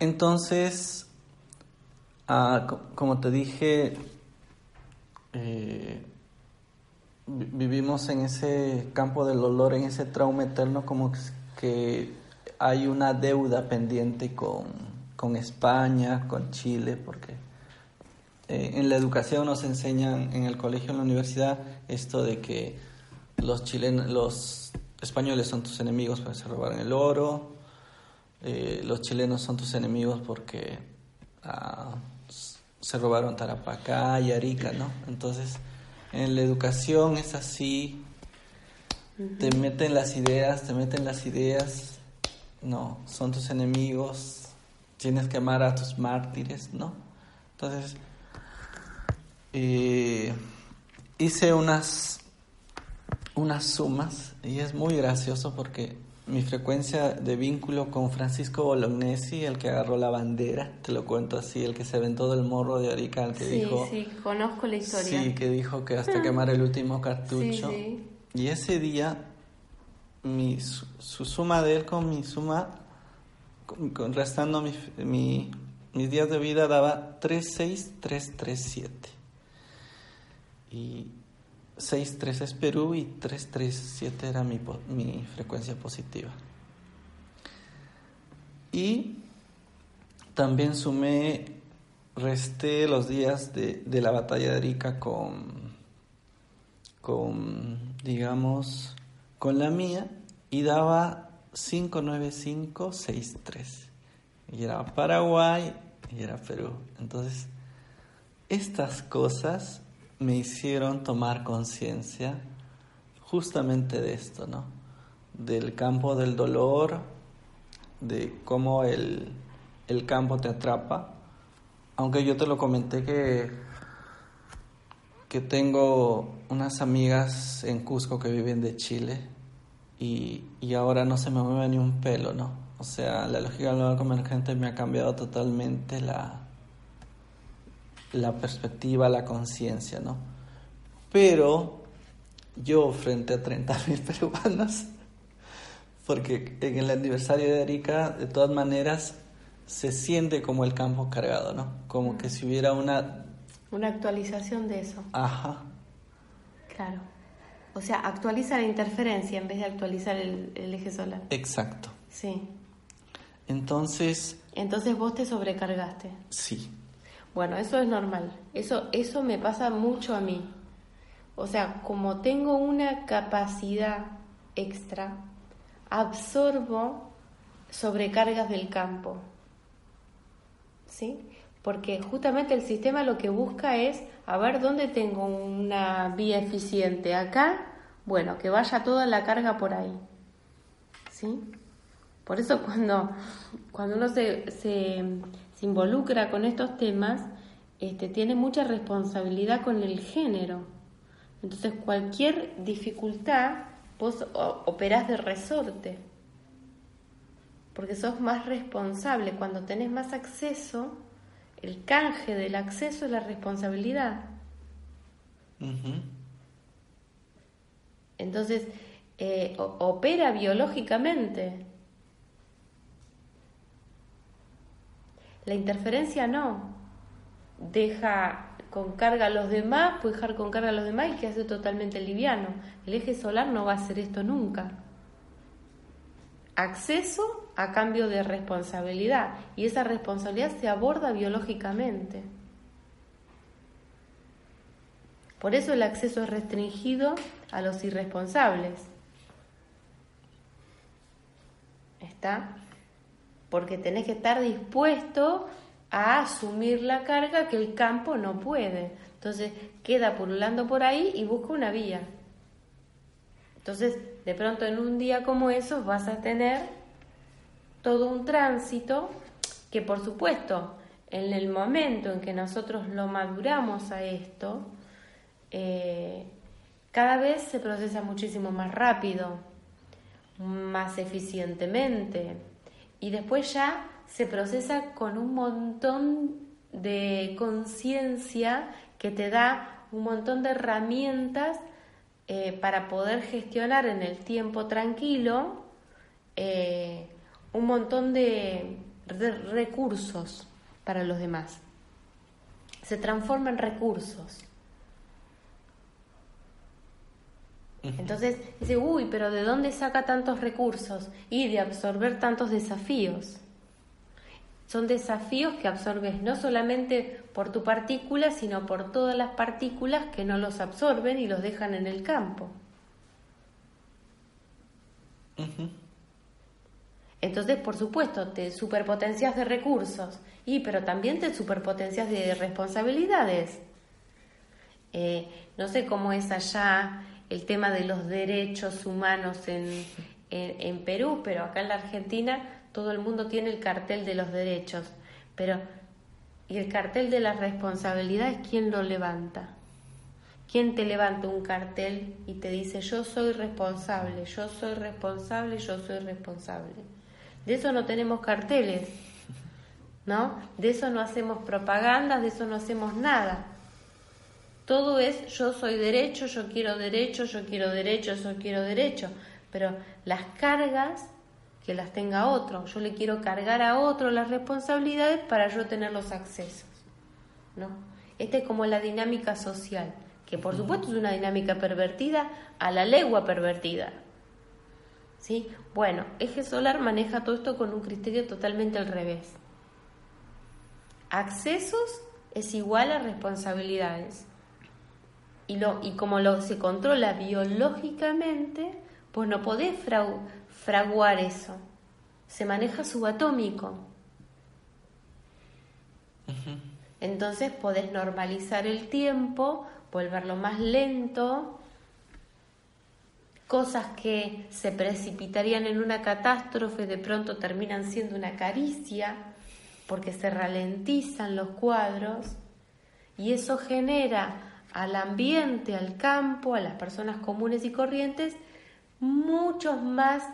Entonces, ah, como te dije, eh, vivimos en ese campo del dolor, en ese trauma eterno, como que hay una deuda pendiente con, con España, con Chile, porque eh, en la educación nos enseñan en el colegio, en la universidad, esto de que los chilenos, los españoles son tus enemigos porque se robaron el oro, eh, los chilenos son tus enemigos porque ah, se robaron Tarapacá y Arica, ¿no? Entonces, en la educación es así, te meten las ideas, te meten las ideas, no, son tus enemigos, tienes que amar a tus mártires, ¿no? Entonces, eh, hice unas, unas sumas y es muy gracioso porque mi frecuencia de vínculo con Francisco Bolognesi, el que agarró la bandera, te lo cuento así, el que se aventó del morro de Arica, el que dijo... Sí, conozco la historia. Sí, que dijo que hasta quemar el último *laughs* cartucho. y ese día, mi, su, suma de él con mi suma, con, restando mi, mi, mis días de vida, daba 36337. Y 6.3 es Perú y 337 era mi, mi frecuencia positiva. Y también sumé, resté los días de, de la batalla de Arica con, con, digamos, con la mía y daba 59563. Y era Paraguay y era Perú. Entonces, estas cosas me hicieron tomar conciencia justamente de esto, ¿no? Del campo del dolor, de cómo el, el campo te atrapa. Aunque yo te lo comenté que, que tengo unas amigas en Cusco que viven de Chile y, y ahora no se me mueve ni un pelo, ¿no? O sea, la lógica del emergente me ha cambiado totalmente la, la perspectiva, la conciencia, ¿no? Pero yo frente a 30.000 *laughs* peruanos, porque en el aniversario de Arica, de todas maneras, se siente como el campo cargado, ¿no? Como que si hubiera una... Una actualización de eso. Ajá. Claro. O sea, actualiza la interferencia en vez de actualizar el, el eje solar. Exacto. Sí. Entonces... Entonces vos te sobrecargaste. Sí. Bueno, eso es normal. Eso, eso me pasa mucho a mí. O sea, como tengo una capacidad extra, absorbo sobrecargas del campo. ¿Sí? Porque justamente el sistema lo que busca es a ver dónde tengo una vía eficiente. Acá, bueno, que vaya toda la carga por ahí. ¿Sí? Por eso cuando, cuando uno se, se involucra con estos temas, este, tiene mucha responsabilidad con el género. Entonces cualquier dificultad vos operás de resorte, porque sos más responsable. Cuando tenés más acceso, el canje del acceso es la responsabilidad. Entonces, eh, opera biológicamente. La interferencia no. Deja con carga a los demás, puede dejar con carga a los demás y que hace totalmente liviano. El eje solar no va a hacer esto nunca. Acceso a cambio de responsabilidad y esa responsabilidad se aborda biológicamente. Por eso el acceso es restringido a los irresponsables. ¿Está? Porque tenés que estar dispuesto a asumir la carga que el campo no puede. Entonces queda pululando por ahí y busca una vía. Entonces, de pronto en un día como esos vas a tener todo un tránsito que por supuesto, en el momento en que nosotros lo maduramos a esto, eh, cada vez se procesa muchísimo más rápido, más eficientemente y después ya se procesa con un montón de conciencia que te da un montón de herramientas eh, para poder gestionar en el tiempo tranquilo eh, un montón de, recursos para los demás. Se transforma en recursos. Entonces dice, uy, pero ¿de dónde saca tantos recursos? Y de absorber tantos desafíos. Son desafíos que absorbes no solamente por tu partícula, sino por todas las partículas que no los absorben y los dejan en el campo. Entonces, por supuesto, te superpotencias de recursos, y pero también te superpotencias de responsabilidades. Eh, no sé cómo es allá el tema de los derechos humanos en, en Perú, pero acá en la Argentina todo el mundo tiene el cartel de los derechos, pero ¿y el cartel de las responsabilidades quién lo levanta? ¿Quién te levanta un cartel y te dice yo soy responsable, yo soy responsable, yo soy responsable? De eso no tenemos carteles, ¿no? De eso no hacemos propaganda, de eso no hacemos nada. Todo es yo soy derecho, yo quiero derecho, yo quiero derecho, yo quiero derecho. Pero las cargas que las tenga otro. Yo le quiero cargar a otro las responsabilidades para yo tener los accesos. ¿no? Esta es como la dinámica social, que por supuesto es una dinámica pervertida a la legua pervertida. ¿Sí? Bueno, Eje Solar maneja todo esto con un criterio totalmente al revés. Accesos es igual a responsabilidades. Y, lo, y como lo, se controla biológicamente, pues no podés fraguar eso. Se maneja subatómico. Entonces podés normalizar el tiempo, volverlo más lento. Cosas que se precipitarían en una catástrofe de pronto terminan siendo una caricia porque se ralentizan los cuadros y eso genera al ambiente, al campo, a las personas comunes y corrientes, muchos más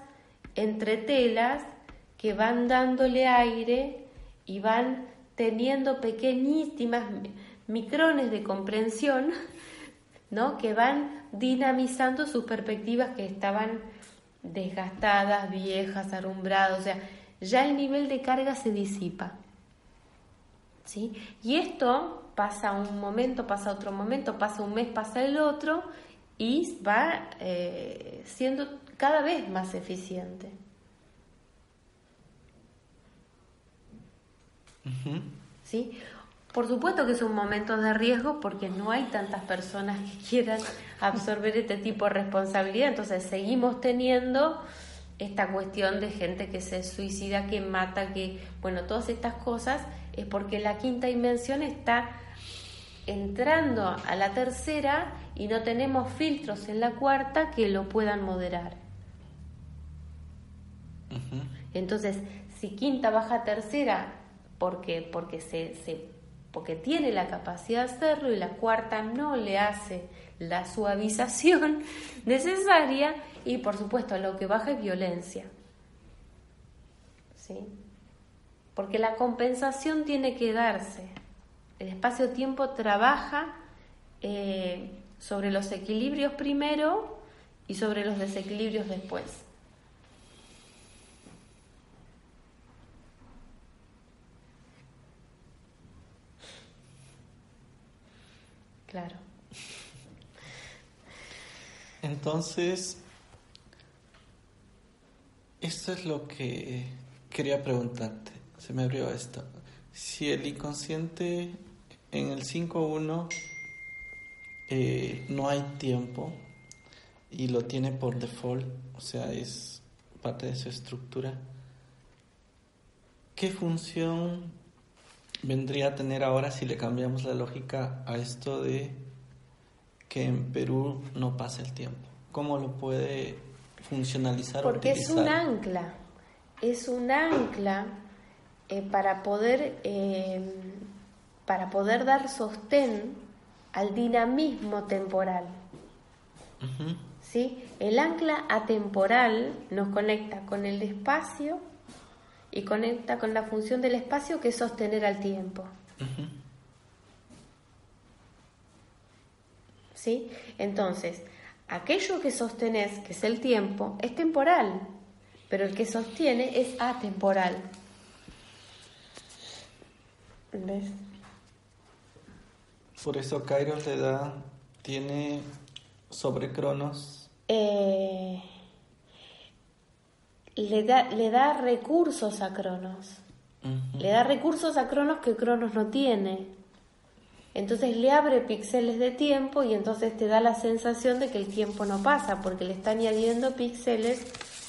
entretelas que van dándole aire y van teniendo pequeñísimas micrones de comprensión, *laughs* ¿no? que van dinamizando sus perspectivas que estaban desgastadas, viejas, arrumbradas, o sea, ya el nivel de carga se disipa. ¿sí? Y esto pasa un momento, pasa otro momento, pasa un mes, pasa el otro, y va eh, siendo cada vez más eficiente. ¿Sí? Por supuesto que es un momento de riesgo porque no hay tantas personas que quieran absorber este tipo de responsabilidad, entonces seguimos teniendo esta cuestión de gente que se suicida, que mata, que, bueno, todas estas cosas es porque la quinta dimensión está entrando a la tercera y no tenemos filtros en la cuarta que lo puedan moderar. Entonces, si quinta baja tercera porque, porque, se, se, porque tiene la capacidad de hacerlo y la cuarta no le hace la suavización *laughs* necesaria y por supuesto lo que baja es violencia. ¿Sí? Porque la compensación tiene que darse. El espacio-tiempo trabaja eh, sobre los equilibrios primero y sobre los desequilibrios después. Claro. Entonces, esto es lo que quería preguntarte. Se me abrió esto. Si el inconsciente en el 5.1 eh, no hay tiempo y lo tiene por default, o sea, es parte de su estructura, ¿qué función vendría a tener ahora si le cambiamos la lógica a esto de que en Perú no pasa el tiempo? ¿Cómo lo puede funcionalizar? Porque es un ancla, es un ancla eh, para, poder, eh, para poder dar sostén al dinamismo temporal. ¿Sí? El ancla atemporal nos conecta con el espacio y conecta con la función del espacio que es sostener al tiempo. ¿Sí? Entonces, aquello que sostenés, que es el tiempo, es temporal, pero el que sostiene es atemporal. ¿Ves? Por eso Kairos le da, tiene sobre Cronos. Eh, le, da, le da recursos a Cronos. Le da recursos a Cronos que Cronos no tiene. Entonces le abre píxeles de tiempo y entonces te da la sensación de que el tiempo no pasa porque le está añadiendo píxeles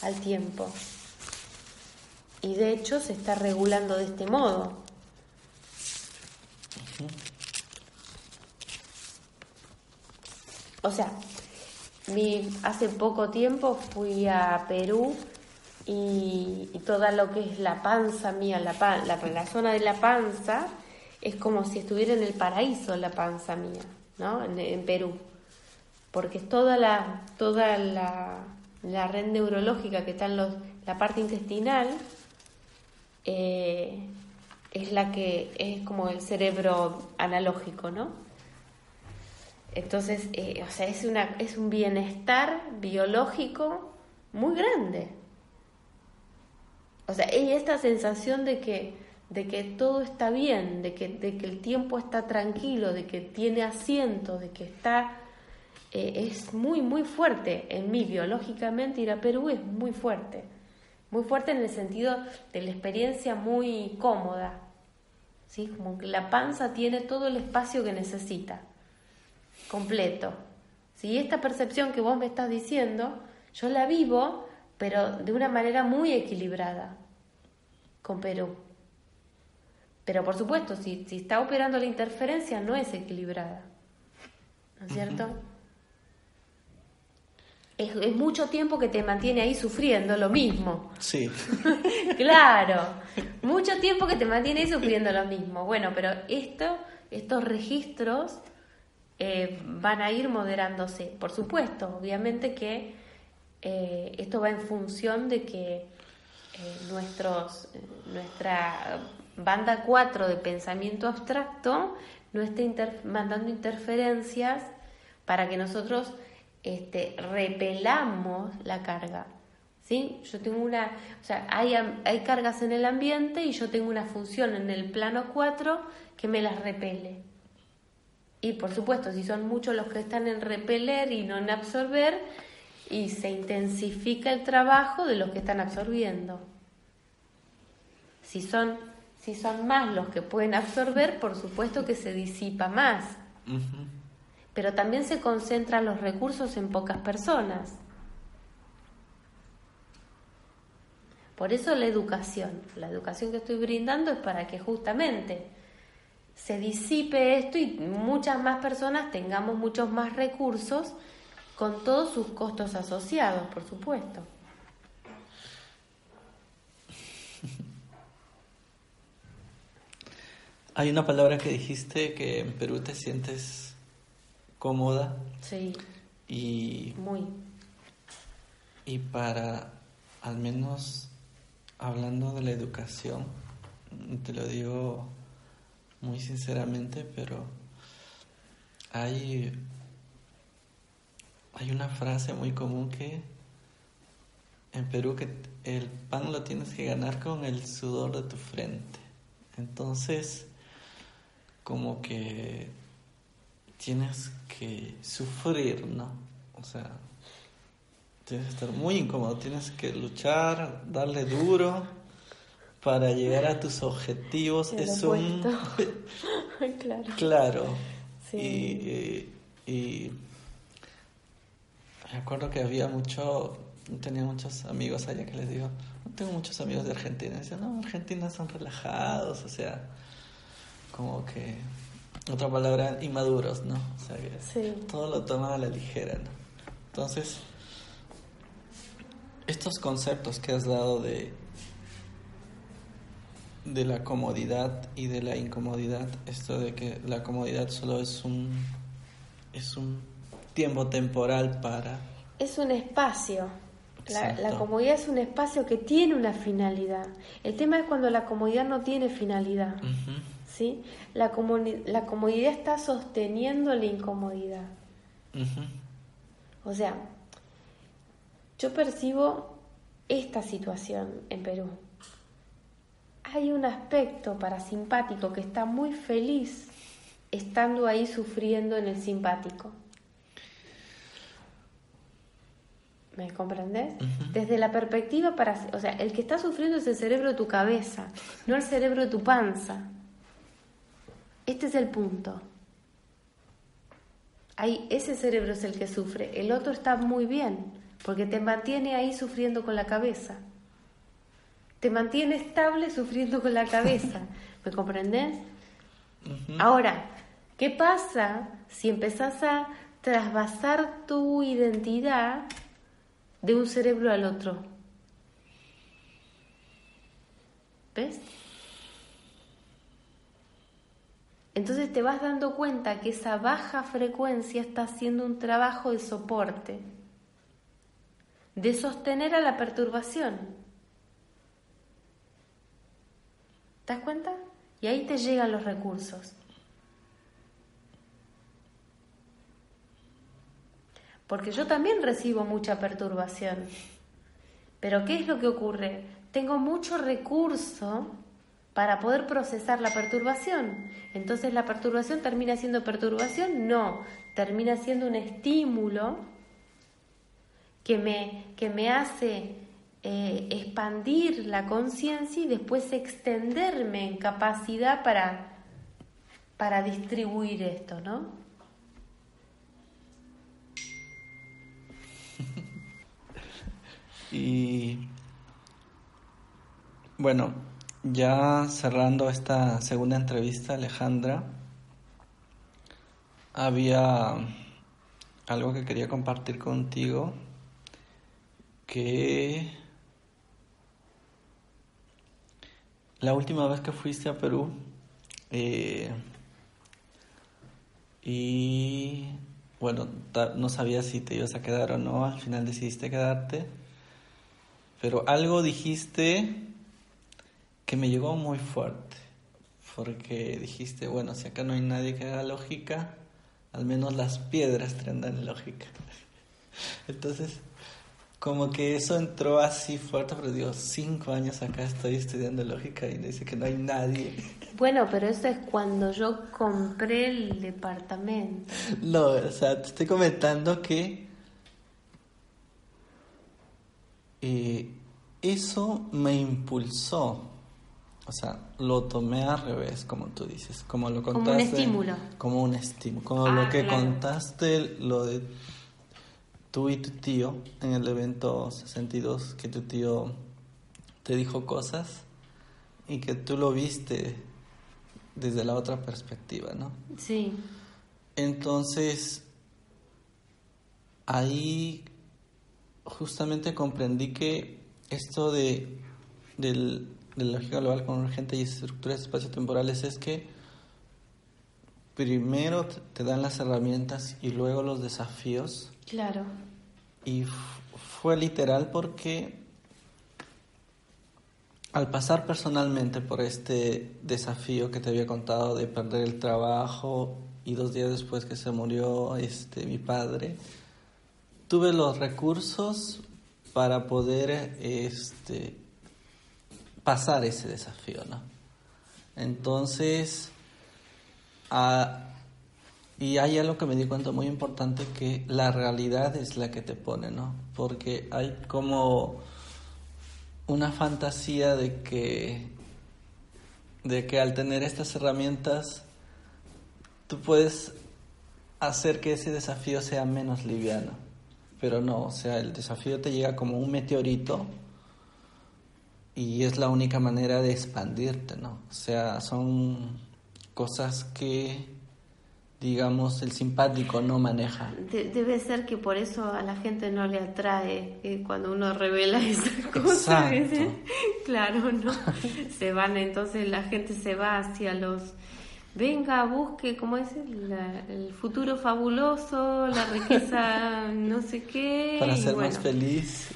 al tiempo. Y de hecho se está regulando de este modo. O sea, mi, hace poco tiempo fui a Perú y, toda lo que es la panza mía, la, la, la, zona de la panza, es como si estuviera en el paraíso la panza mía, ¿no? En, Perú. Porque toda la, toda la, la red neurológica que está en los, la parte intestinal, eh, es la que es como el cerebro analógico, ¿no? Entonces, eh, o sea, es, una, es un bienestar biológico muy grande. O sea, y esta sensación de que, de que todo está bien, de que, de que el tiempo está tranquilo, de que tiene asiento, de que está... Eh, es muy, muy fuerte. En mí, biológicamente, ir a Perú es muy fuerte. Muy fuerte en el sentido de la experiencia muy cómoda. ¿sí? Como que la panza tiene todo el espacio que necesita completo. ¿Sí? Esta percepción que vos me estás diciendo, yo la vivo, pero de una manera muy equilibrada con Perú. Pero por supuesto, si, si está operando la interferencia, no es equilibrada. ¿No es cierto? es, es, mucho tiempo que te mantiene ahí sufriendo lo mismo. Sí. *laughs* claro, mucho tiempo que te mantiene ahí sufriendo lo mismo. Bueno, pero esto, estos registros eh, van a ir moderándose. Por supuesto, obviamente que eh, esto va en función de que eh, nuestros, nuestra banda 4 de pensamiento abstracto no esté mandando interferencias para que nosotros este, repelamos la carga. ¿Sí? Yo tengo una, o sea, hay, hay cargas en el ambiente y yo tengo una función en el plano 4 que me las repele. Y por supuesto, si son muchos los que están en repeler y no en absorber, y se intensifica el trabajo de los que están absorbiendo. Si son, si son más los que pueden absorber, por supuesto que se disipa más. Pero también se concentran los recursos en pocas personas. Por eso la educación, la educación que estoy brindando es para que justamente se disipe esto y muchas más personas tengamos muchos más recursos con todos sus costos asociados, por supuesto. Hay una palabra que dijiste que en Perú te sientes cómoda. Sí. Y. Muy. Y para, al menos hablando de la educación, te lo digo muy sinceramente, pero hay, hay una frase muy común que en Perú que el pan lo tienes que ganar con el sudor de tu frente. Entonces, como que tienes que sufrir, ¿no? O sea, tienes que estar muy incómodo, tienes que luchar, darle duro para llegar a tus objetivos es un... *laughs* *laughs* claro. Claro. Y, y, me acuerdo que había mucho, tenía muchos amigos allá que les digo, no tengo muchos amigos de Argentina. Y decían, no, Argentina son relajados, o sea, como que, otra palabra, inmaduros, ¿no? O sea, que todo lo toman a la ligera, ¿no? Entonces, estos conceptos que has dado de de la comodidad y de la incomodidad, esto de que la comodidad solo es un es un tiempo temporal para es un espacio. La, la, comodidad es un espacio que tiene una finalidad. El tema es cuando la comodidad no tiene finalidad. ¿Sí? La, la comodidad está sosteniendo la incomodidad. O sea, yo percibo esta situación en Perú hay un aspecto parasimpático que está muy feliz estando ahí sufriendo en el simpático. ¿Me comprendes? Desde la perspectiva para, o sea, el que está sufriendo es el cerebro de tu cabeza, no el cerebro de tu panza. Este es el punto. Ahí ese cerebro es el que sufre, el otro está muy bien, porque te mantiene ahí sufriendo con la cabeza te mantiene estable sufriendo con la cabeza. *laughs* ¿Me comprendes? Ahora, ¿qué pasa si empezás a trasvasar tu identidad de un cerebro al otro? ¿Ves? Entonces te vas dando cuenta que esa baja frecuencia está haciendo un trabajo de soporte, de sostener a la perturbación. ¿Te das cuenta? Y ahí te llegan los recursos. Porque yo también recibo mucha perturbación. Pero ¿qué es lo que ocurre? Tengo mucho recurso para poder procesar la perturbación. Entonces la perturbación termina siendo perturbación, no, termina siendo un estímulo que me, que me hace eh, expandir la conciencia y después extenderme en capacidad para, para distribuir esto, ¿no? *laughs* y bueno, ya cerrando esta segunda entrevista, Alejandra, había algo que quería compartir contigo que La última vez que fuiste a Perú eh, y bueno, no sabía si te ibas a quedar o no, al final decidiste quedarte, pero algo dijiste que me llegó muy fuerte, porque dijiste, bueno, si acá no hay nadie que haga lógica, al menos las piedras tendrán lógica. *laughs* Entonces, como que eso entró así fuerte, pero digo, cinco años acá estoy estudiando lógica y dice que no hay nadie. *laughs* Bueno, pero eso es cuando yo compré el departamento. No, o sea, te estoy comentando que eh, eso me impulsó. O sea, lo tomé al revés, como tú dices, como lo contaste. Como un estímulo. Como un estímulo. Como lo ah, que contaste, lo de tú y tu tío en el evento 62 que tu tío te dijo cosas y que tú lo viste desde la otra perspectiva, ¿no? Sí. Entonces, ahí justamente comprendí que esto de, del, de la lógica global convergente y estructuras espaciotemporales es que primero te dan las herramientas y luego los desafíos Claro. Y fue literal porque al pasar personalmente por este desafío que te había contado de perder el trabajo y dos días después que se murió este mi padre, tuve los recursos para poder este pasar ese desafío, ¿no? Entonces, a, y hay algo que me di cuenta muy importante que la realidad es la que te pone, ¿no? Porque hay como una fantasía de que de que al tener estas herramientas tú puedes hacer que ese desafío sea menos liviano. Pero no, o sea, el desafío te llega como un meteorito y es la única manera de expandirte, ¿no? O sea, son cosas que digamos, el simpático no maneja. debe ser que por eso a la gente no le atrae eh, cuando uno revela *laughs* esas cosas. *laughs* claro, ¿no? *laughs* se van, entonces la gente se va hacia los... Venga, busque, ¿cómo es? el futuro fabuloso, la riqueza no sé qué. Para ser más feliz.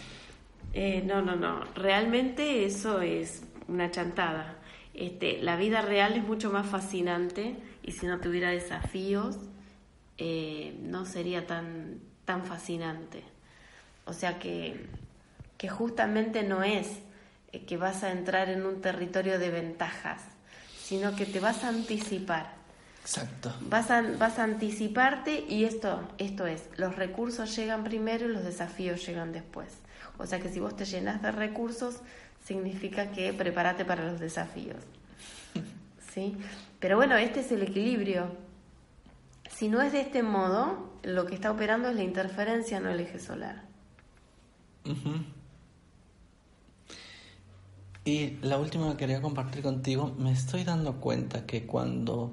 Eh, no, no, no. Realmente eso es una chantada. Este, la vida real es mucho más fascinante y si no tuviera desafíos eh, no sería tan, tan fascinante. O sea que, que justamente no es eh, que vas a entrar en un territorio de ventajas, sino que te vas a anticipar. Exacto. Vas a, vas a anticiparte y esto, esto es, los recursos llegan primero y los desafíos llegan después. O sea que si vos te llenas de recursos, significa que prepárate para los desafíos. *laughs* ¿Sí? Pero bueno, este es el equilibrio. Si no es de este modo, lo que está operando es la interferencia, no el eje solar. Y la última que quería compartir contigo, me estoy dando cuenta que cuando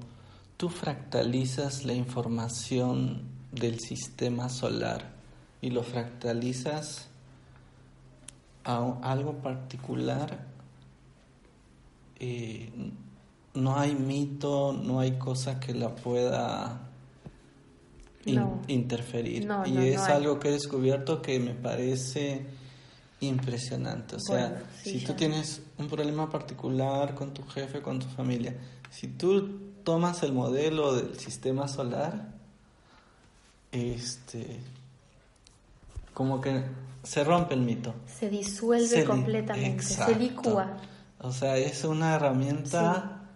tú fractalizas la información del sistema solar y lo fractalizas a algo particular, eh, no hay mito, no hay cosa que la pueda interferir. y es algo que he descubierto que me parece impresionante. O sea, si tú tienes un problema particular con tu jefe, con tu familia, si tú tomas el modelo del sistema solar, este, como que se rompe el mito. Se disuelve completamente, se licúa. O sea, es una herramienta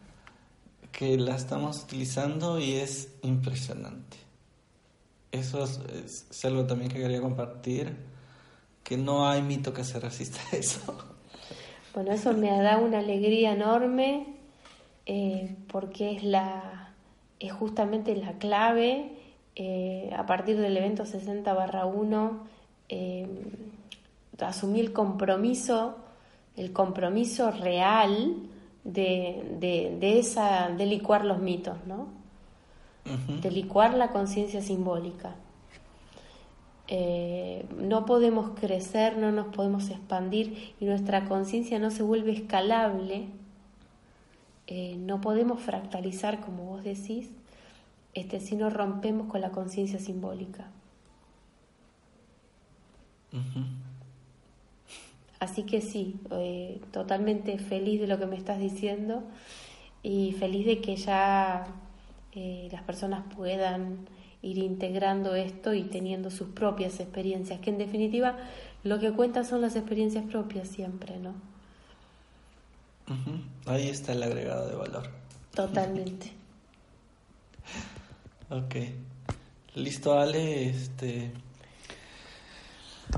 que la estamos utilizando y es impresionante. Eso es, algo también que quería compartir, que no hay mito que se resista a eso. Bueno, eso me da una alegría enorme eh, porque es la es justamente la clave eh, a partir del evento 60 barra 1 eh, asumí el compromiso el compromiso real de, de, de, esa, de licuar los mitos, ¿no? De licuar la conciencia simbólica. Eh, no podemos crecer, no nos podemos expandir y nuestra conciencia no se vuelve escalable, eh, no podemos fractalizar, como vos decís, este, si no rompemos con la conciencia simbólica. Así que sí, eh, totalmente feliz de lo que me estás diciendo y feliz de que ya eh, las personas puedan ir integrando esto y teniendo sus propias experiencias, que en definitiva lo que cuenta son las experiencias propias siempre, ¿no? Ahí está el agregado de valor. Totalmente. *laughs* ok. Listo, Ale, este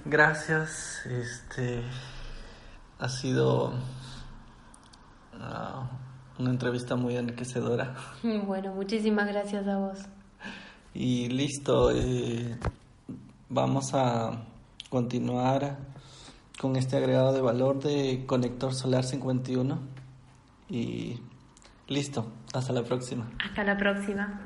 gracias, este ha sido ah, una entrevista muy enriquecedora. *laughs* Bueno, muchísimas gracias a vos. Y listo, eh, vamos a continuar con este agregado de valor de conector solar 51 y listo, hasta la próxima. Hasta la próxima.